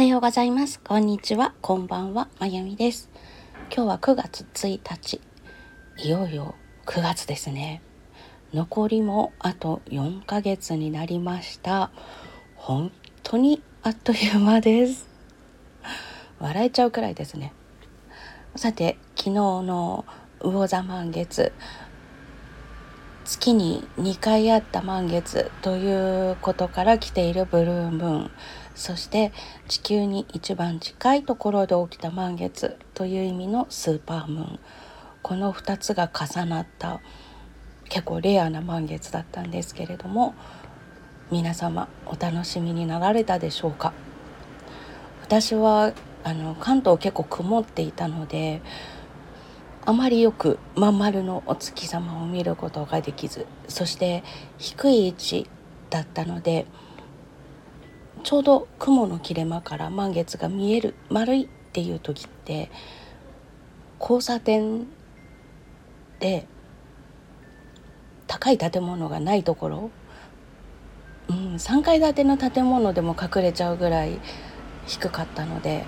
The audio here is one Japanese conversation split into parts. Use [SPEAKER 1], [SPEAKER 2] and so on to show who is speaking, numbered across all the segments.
[SPEAKER 1] はようございます。こんにちは。こんばんは。まゆみです。今日は9月1日。いよいよ9月ですね。残りもあと4ヶ月になりました。本当にあっという間です。笑えちゃうくらいですね。さて、昨日の魚座満月。月に2回あった満月ということから来ているブルームーンそして地球に一番近いところで起きた満月という意味のスーパームーン。この2つが重なった結構レアな満月だったんですけれども皆様お楽しみになられたでしょうか？私はあの関東結構曇っていたのであまりよくまん丸のお月様を見ることができずそして低い位置だったのでちょうど雲の切れ間から満月が見える丸いっていう時って交差点で高い建物がないところ、うん、3階建ての建物でも隠れちゃうぐらい低かったので。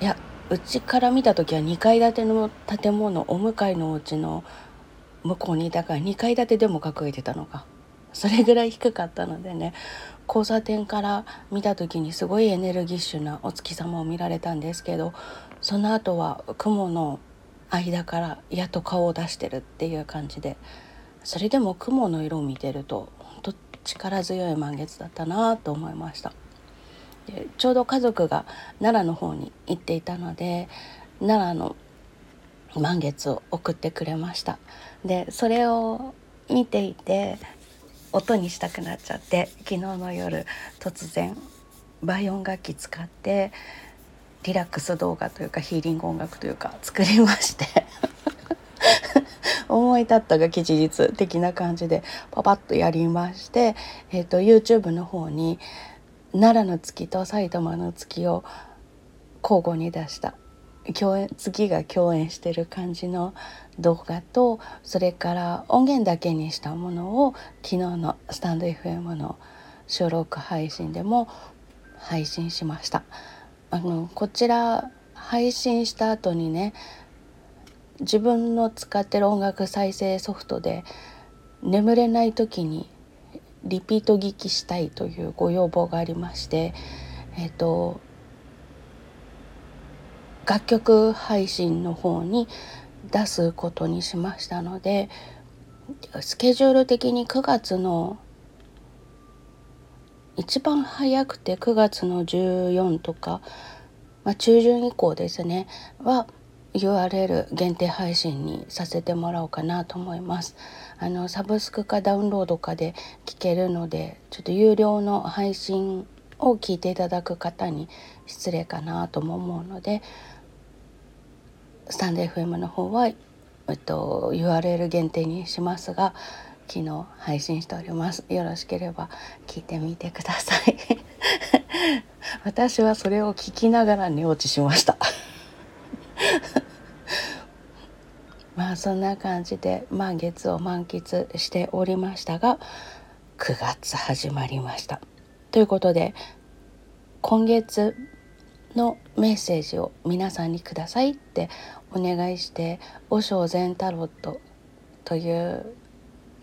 [SPEAKER 1] いやうちから見た時は2階建ての建物お向かいのお家の向こうにだから2階建てでも隠れてたのか。それぐらい低かったのでね。交差点から見た時にすごいエネルギッシュなお月様を見られたんですけどその後は雲の間からやっと顔を出してるっていう感じでそれでも雲の色を見てると本当力強い満月だったなと思いました。でちょうど家族が奈良の方に行っていたので奈良の満月を送ってくれましたでそれを見ていて音にしたくなっちゃって昨日の夜突然倍音楽器使ってリラックス動画というかヒーリング音楽というか作りまして 思い立ったが吉日的な感じでパパッとやりまして、えーと YouTube の方に奈良の月と埼玉の月を交互に出した共演月が共演してる感じの動画とそれから音源だけにしたものを昨日のスタンド FM の収録配信でも配信しました。あのこちら配信した後にね自分の使ってる音楽再生ソフトで眠れない時にリピート聞きしたいというご要望がありましてえっ、と楽曲配信の方に出すことにしましたのでスケジュール的に9月の一番早くて9月の14とか、まあ、中旬以降ですねは URL 限定配信にさせてもらおうかなと思います。あのサブスクかダウンロードかで聞けるのでちょっと有料の配信を聞いていただく方に失礼かなとも思うのでスタンド FM の方は、えっと、URL 限定にしますが昨日配信しております。よろしければ聞いてみてください。私はそれを聞きながら寝落ちしました。まあそんな感じで満月を満喫しておりましたが9月始まりました。ということで今月のメッセージを皆さんにくださいってお願いして和尚禅タロットという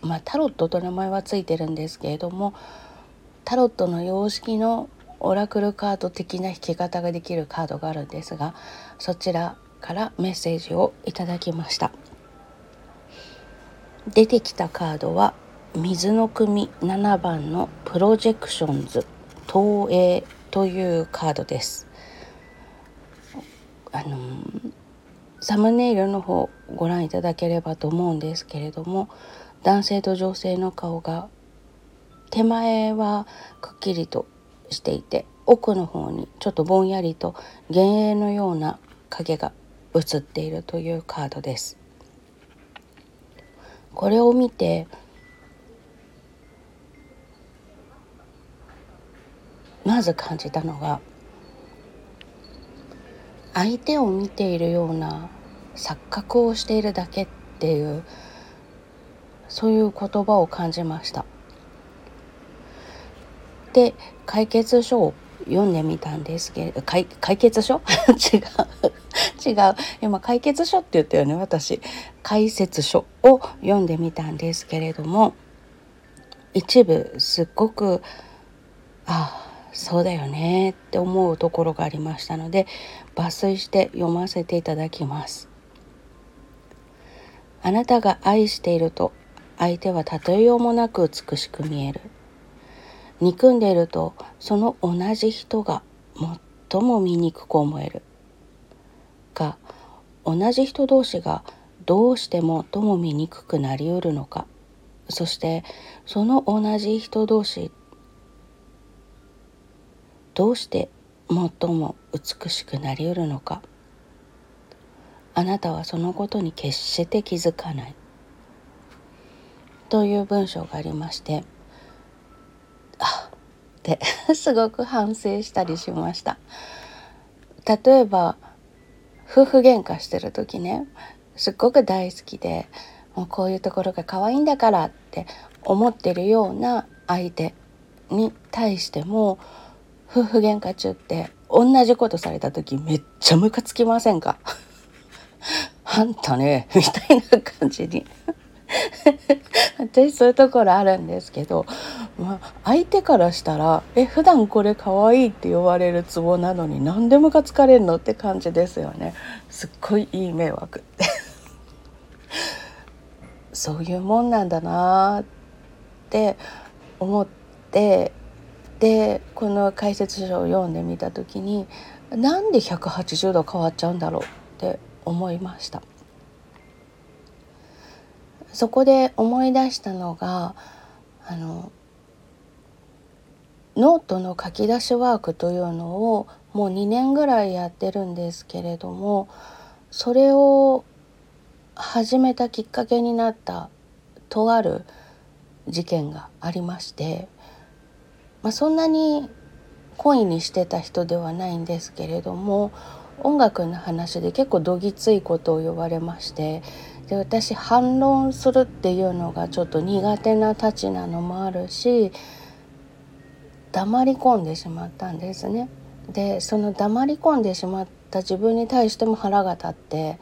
[SPEAKER 1] まあタロットと名前はついてるんですけれどもタロットの様式のオラクルカード的な引き方ができるカードがあるんですがそちらからメッセージをいただきました。出てきたカードは水の組7番のプロジェクションズ東映というカードです。あのサムネイルの方ご覧いただければと思うんですけれども男性と女性の顔が手前はくっきりとしていて奥の方にちょっとぼんやりと幻影のような影が映っているというカードです。これを見てまず感じたのが相手を見ているような錯覚をしているだけっていうそういう言葉を感じました。で解決書を読んでみたんですけれど解決書？違う。違う。今解決書って言ったよね私。解説書を読んでみたんですけれども一部すっごくああそうだよねって思うところがありましたので抜粋して読ませていただきます。あなたが愛していると相手は例えようもなく美しく見える。憎んでいるとその同じ人が最も醜く思える。が同じ人同士がどうしてもとも醜くなりうるのかそしてその同じ人同士どうして最も美しくなりうるのか。あなたはそのことに決して気づかない。という文章がありましてあって すごく反省したりしました。例えば夫婦喧嘩してる時ねすっごく大好きでもうこういうところが可愛いんだからって思ってるような相手に対しても夫婦喧嘩中って同じことされた時めっちゃムカつきませんか？あんたねみたいな感じに。私そういうところあるんですけど、まあ、相手からしたら「え普段これ可愛いいって言われるツボなのに何でムカつかれんの?」って感じですよね。すっごいいい迷惑 そういうもんなんだなって思ってでこの解説書を読んでみた時になんで180度変わっちゃうんだろうって思いました。そこで思い出したのがあのノートの書き出しワークというのをもう2年ぐらいやってるんですけれどもそれを始めたきっかけになったとある事件がありましてまあ、そんなに恋にしてた人ではないんですけれども音楽の話で結構どぎついことを言われましてで私反論するっていうのがちょっと苦手なたちなのもあるし黙り込んでしまったんですね。でその黙り込んでしまった自分に対しても腹が立って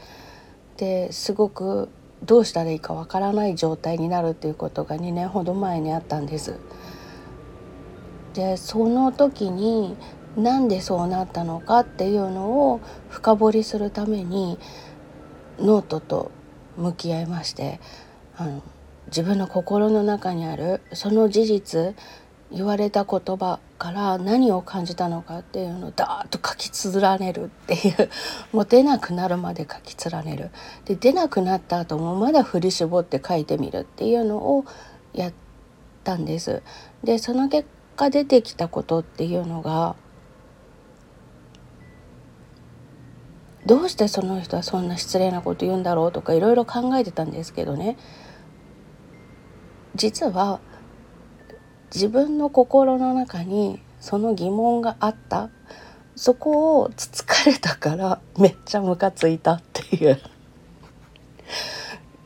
[SPEAKER 1] ですごくどうしたらいいかわからない状態になるっていうことが2年ほど前にあったんです。でその時になんでそうなったのかっていうのを深掘りするためにノートと向き合いましてあの自分の心の中にあるその事実言われた言葉から何を感じたのかっていうのをダーッと書き連ねるっていう もう出なくなるまで書き連ねるで出なくなった後もまだ振り絞って書いてみるっていうのをやったんです。でその結果出てきたことっていうのがどうしてその人はそんな失礼なこと言うんだろうとかいろいろ考えてたんですけどね。実は自分の心の中にその疑問があった。そこをつつかれたからめっちゃムカついたっていう。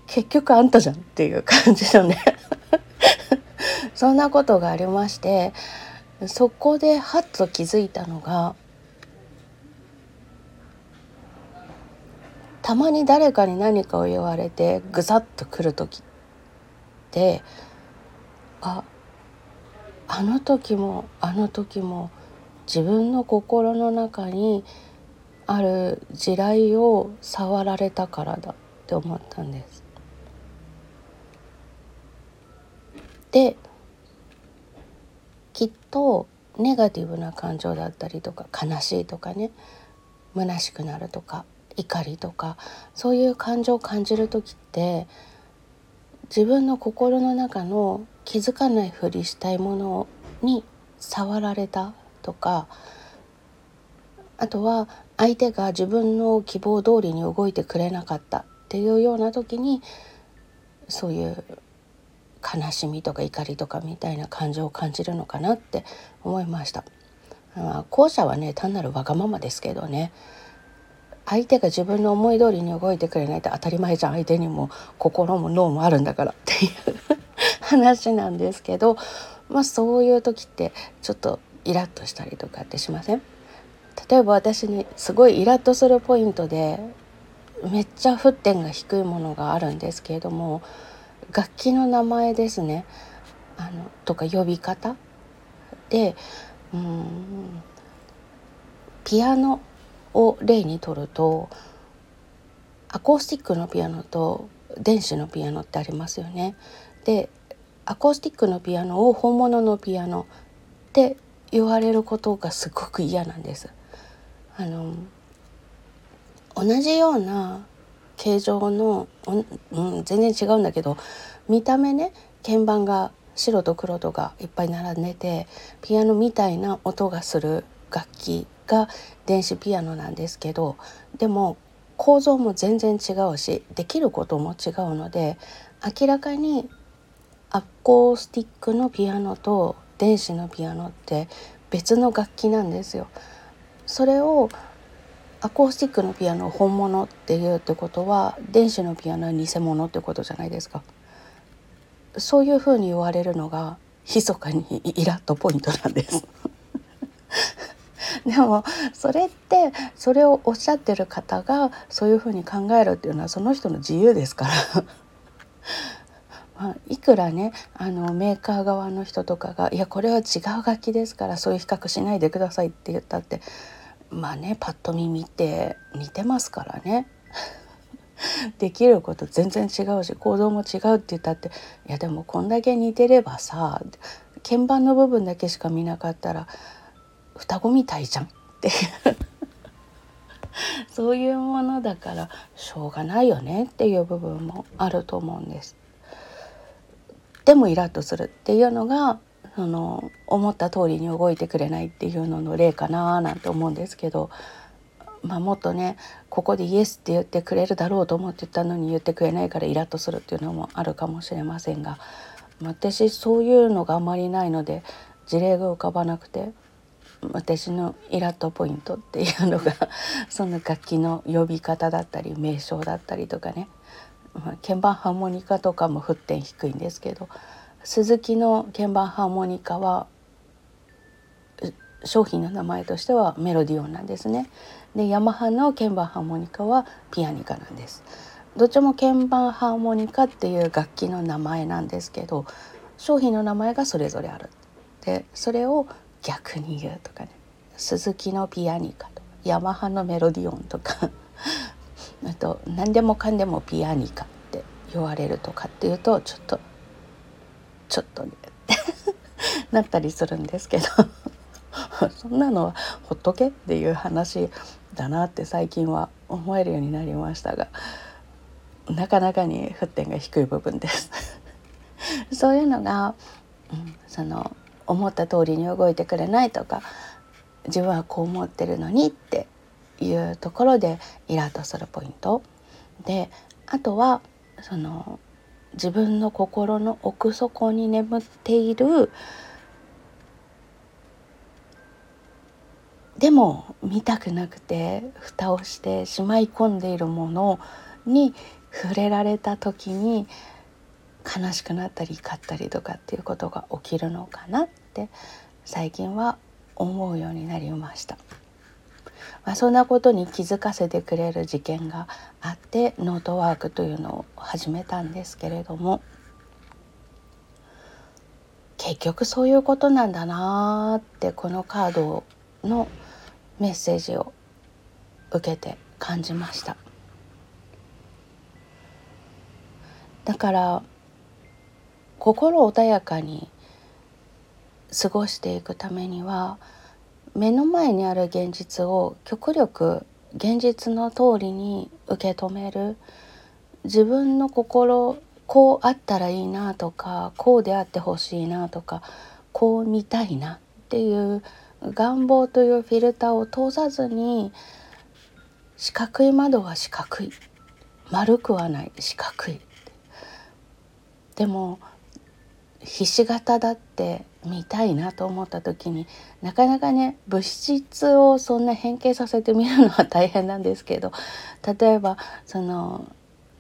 [SPEAKER 1] 結局あんたじゃんっていう感じのね。そんなことがありましてそこではっと気づいたのがたまに誰かに何かを言われてぐさっとくる時ってああの時もあの時も自分の心の中にある地雷を触られたからだって思ったんです。できっとネガティブな感情だったりとか悲しいとかね虚しくなるとか怒りとかそういう感情を感じる時って自分の心の中の気づかないふりしたいものに触られたとかあとは相手が自分の希望通りに動いてくれなかったっていうような時にそういう悲しみとか怒りとかみたいな感情を感じるのかなって思いました。後者はね単なるわがままですけどね。相手が自分の思い通りに動いてくれないと当たり前じゃん。相手にも心も脳もあるんだからっていう話なんですけどまあそういう時ってちょっとイラッとしたりとかってしません？例えば私にすごいイラッとするポイントでめっちゃ沸点が低いものがあるんですけれども楽器の名前ですねあのとか呼び方でうんピアノを例にとるとアコースティックのピアノと電子のピアノってありますよね。でアコースティックのピアノを本物のピアノって言われることがすごく嫌なんです。あの同じような形状の、うん、全然違うんだけど見た目ね鍵盤が白と黒とがいっぱい並んでてピアノみたいな音がする楽器が電子ピアノなんですけどでも構造も全然違うしできることも違うので明らかにアコースティックのピアノと電子のピアノって別の楽器なんですよ。それをアコースティックのピアノを本物っていうってことは電子のピアノは偽物ってことじゃないですか。そういうふうに言われるのが密かにイラッとポイントなんです。でもそれってそれをおっしゃってる方がそういうふうに考えるっていうのはその人の自由ですから まあ、いくらねあのメーカー側の人とかが「いやこれは違う楽器ですからそういう比較しないでください」って言ったってまあねパッと見見て似てますからね。できること全然違うし行動も違うって言ったっていやでもこんだけ似てればさ鍵盤の部分だけしか見なかったら双子みたいじゃんっていう そういうものだからしょうがないよねっていう部分もあると思うんです。でもイラッとするっていうのがその思った通りに動いてくれないっていうのの例かななんて思うんですけど、まあ、もっとねここでイエスって言ってくれるだろうと思ってたのに言ってくれないからイラッとするっていうのもあるかもしれませんが私そういうのがあまりないので事例が浮かばなくて私のイラッとポイントっていうのが その楽器の呼び方だったり名称だったりとかね鍵盤ハーモニカとかも沸点低いんですけど鈴木の鍵盤ハーモニカは商品の名前としてはメロディオンなんですね。でヤマハの鍵盤ハーモニカはピアニカなんです。どっちも鍵盤ハーモニカっていう楽器の名前なんですけど商品の名前がそれぞれある。でそれを逆に言うとかね鈴木のピアニカとかヤマハのメロディオンとか あと何でもかんでもピアニカって言われるとかっていうとちょっとちょっとね なったりするんですけど。そんなのはほっとけっていう話だなって最近は思えるようになりましたがなかなかに沸点が低い部分です。そういうのが、うん、その思った通りに動いてくれないとか自分はこう思ってるのにっていうところでイラッとするポイント。であとはその自分の心の奥底に眠っているでも見たくなくて蓋をしてしまい込んでいるものに触れられた時に悲しくなったり怒ったりとかっていうことが起きるのかなって最近は思うようになりました。まあ、そんなことに気づかせてくれる事件があってノートワークというのを始めたんですけれども結局そういうことなんだなってこのカードのメッセージを受けて感じました。だから心穏やかに過ごしていくためには目の前にある現実を極力現実の通りに受け止める。自分の心こうあったらいいなとかこうであってほしいなとかこう見たいなっていう願望というフィルターを通さずに四角い窓は四角い。丸くはない四角い。でもひし形だって見たいなと思った時になかなかね物質をそんな変形させてみるのは大変なんですけど例えばその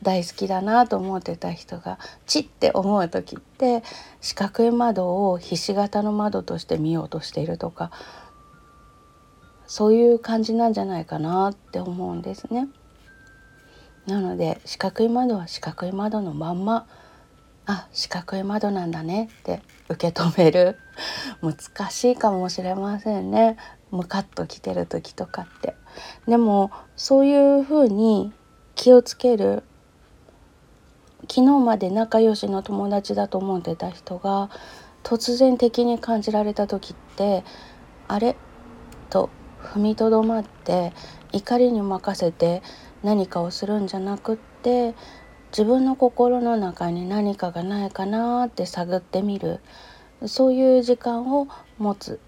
[SPEAKER 1] 大好きだなと思ってた人がチって思う時って四角い窓をひし形の窓として見ようとしているとかそういう感じなんじゃないかなって思うんですね。なので四角い窓は四角い窓のまんまあ四角い窓なんだねって受け止める。難しいかもしれませんね。ムカッと来てる時とかって。でもそういうふうに気をつける。昨日まで仲良しの友達だと思ってた人が突然敵に感じられた時ってあれ？と踏みとどまって怒りに任せて何かをするんじゃなくって自分の心の中に何かがないかなって探ってみるそういう時間を持つ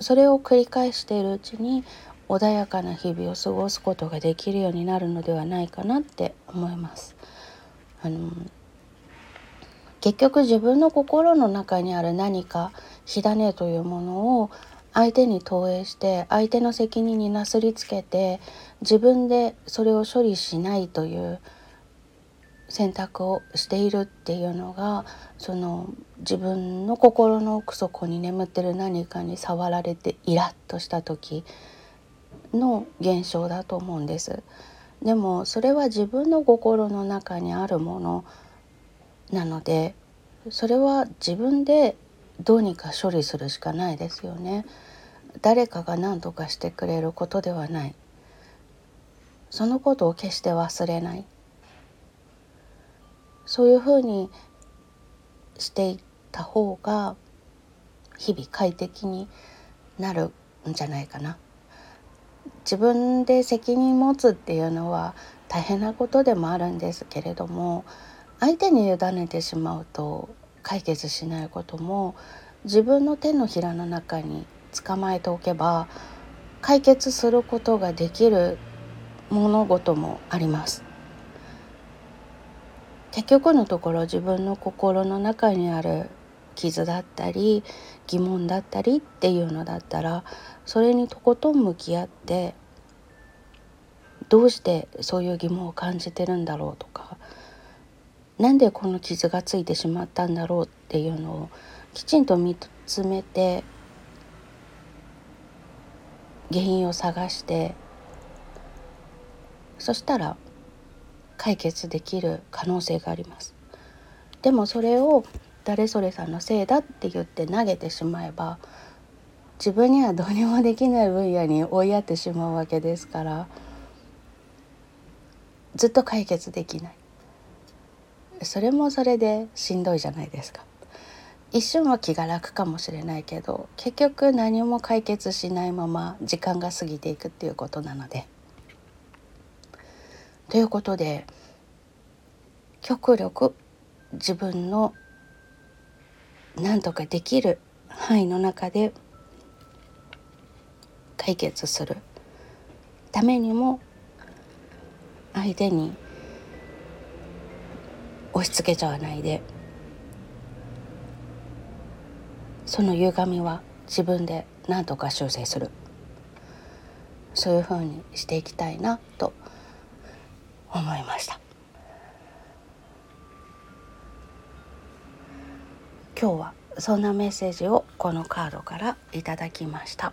[SPEAKER 1] それを繰り返しているうちに穏やかな日々を過ごすことができるようになるのではないかなって思います。あの結局自分の心の中にある何か火種というものを相手に投影して相手の責任になすりつけて自分でそれを処理しないという選択をしているっていうのがその自分の心の奥底に眠ってる何かに触られてイラッとした時の現象だと思うんです。でもそれは自分の心の中にあるものなのでそれは自分でどうにか処理するしかないですよね。誰かが何とかしてくれることではない。そのことを決して忘れない。そういうふうにしていった方が日々快適になるんじゃないかな。自分で責任持つっていうのは大変なことでもあるんですけれども相手に委ねてしまうと解決しないことも自分の手のひらの中に捕まえておけば解決することができる物事もあります。結局のところ自分の心の中にある傷だったり疑問だったりっていうのだったらそれにとことん向き合ってどうしてそういう疑問を感じてるんだろうとかなんでこの傷がついてしまったんだろうっていうのをきちんと見つめて原因を探してそしたら解決できる可能性があります。でもそれを誰それさんのせいだって言って投げてしまえば自分にはどうにもできない分野に追いやってしまうわけですからずっと解決できないそれもそれでしんどいじゃないですか一瞬は気が楽かもしれないけど結局何も解決しないまま時間が過ぎていくっていうことなので。ということで極力自分の何とかできる範囲の中で解決するためにも相手に押し付けちゃわないでその歪みは自分で何とか修正する。そういうふうにしていきたいなと思いま思いました。今日はそんなメッセージをこのカードからいただきました。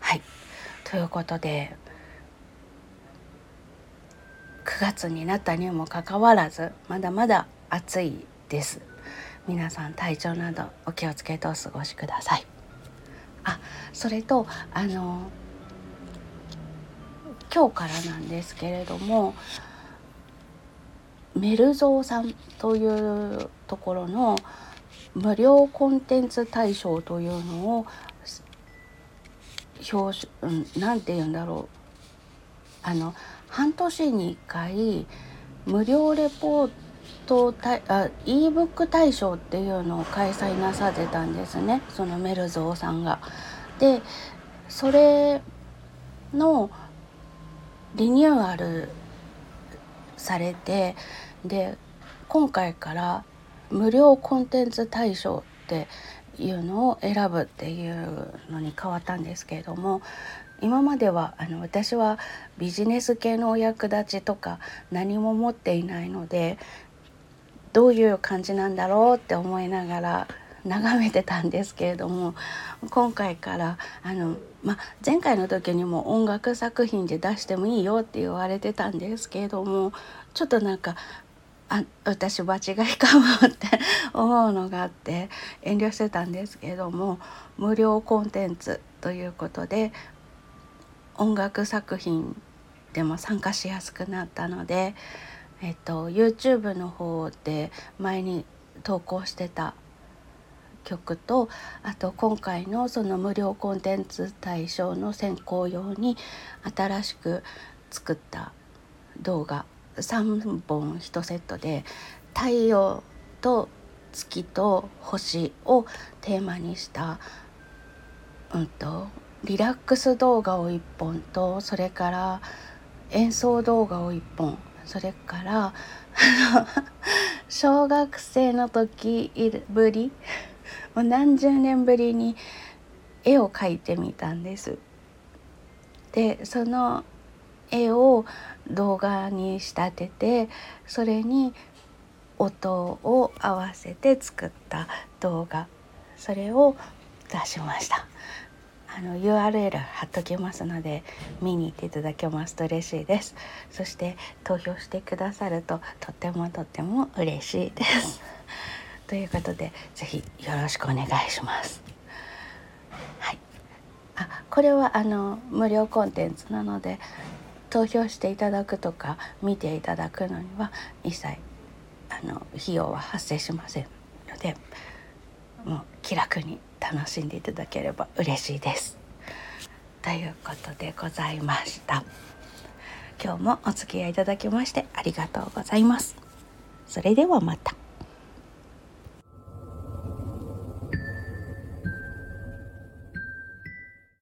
[SPEAKER 1] はい。ということで9月になったにもかかわらずまだまだ暑いです。皆さん体調などお気をつけてお過ごしください。あそれとあの今日からなんですけれどもメルゾーさんというところの無料コンテンツ大賞というのを表何、うん、て言うんだろうあの半年に1回無料レポートあ ebook 大賞っていうのを開催なさってたんですねそのメルゾーさんが。でそれのリニューアルされてで今回から無料コンテンツ大賞っていうのを選ぶっていうのに変わったんですけれども今まではあの私はビジネス系のお役立ちとか何も持っていないのでどういう感じなんだろうって思いながら眺めてたんですけれども今回からあの、ま、前回の時にも音楽作品で出してもいいよって言われてたんですけれどもちょっとなんかあ私間違いかもって 思うのがあって遠慮してたんですけれども無料コンテンツということで音楽作品でも参加しやすくなったので、えっと、YouTube の方で前に投稿してた曲とあと今回のその無料コンテンツ対象の選考用に新しく作った動画3本1セットで太陽と月と星をテーマにした、うんと、リラックス動画を1本とそれから演奏動画を1本それから小学生の時ぶりもう何十年ぶりに絵を描いてみたんです。でその絵を動画に仕立ててそれに音を合わせて作った動画。それを出しました。あの URL 貼っときますので見に行っていただけますと嬉しいです。そして投票してくださるととってもとっても嬉しいです。ということで是非よろしくお願いしますはいあこれはあの無料コンテンツなので投票していただくとか見ていただくのには一切あの費用は発生しませんのでもう気楽に楽しんでいただければ嬉しいです。ということでございました。今日もお付き合いいただきましてありがとうございます。それではまた。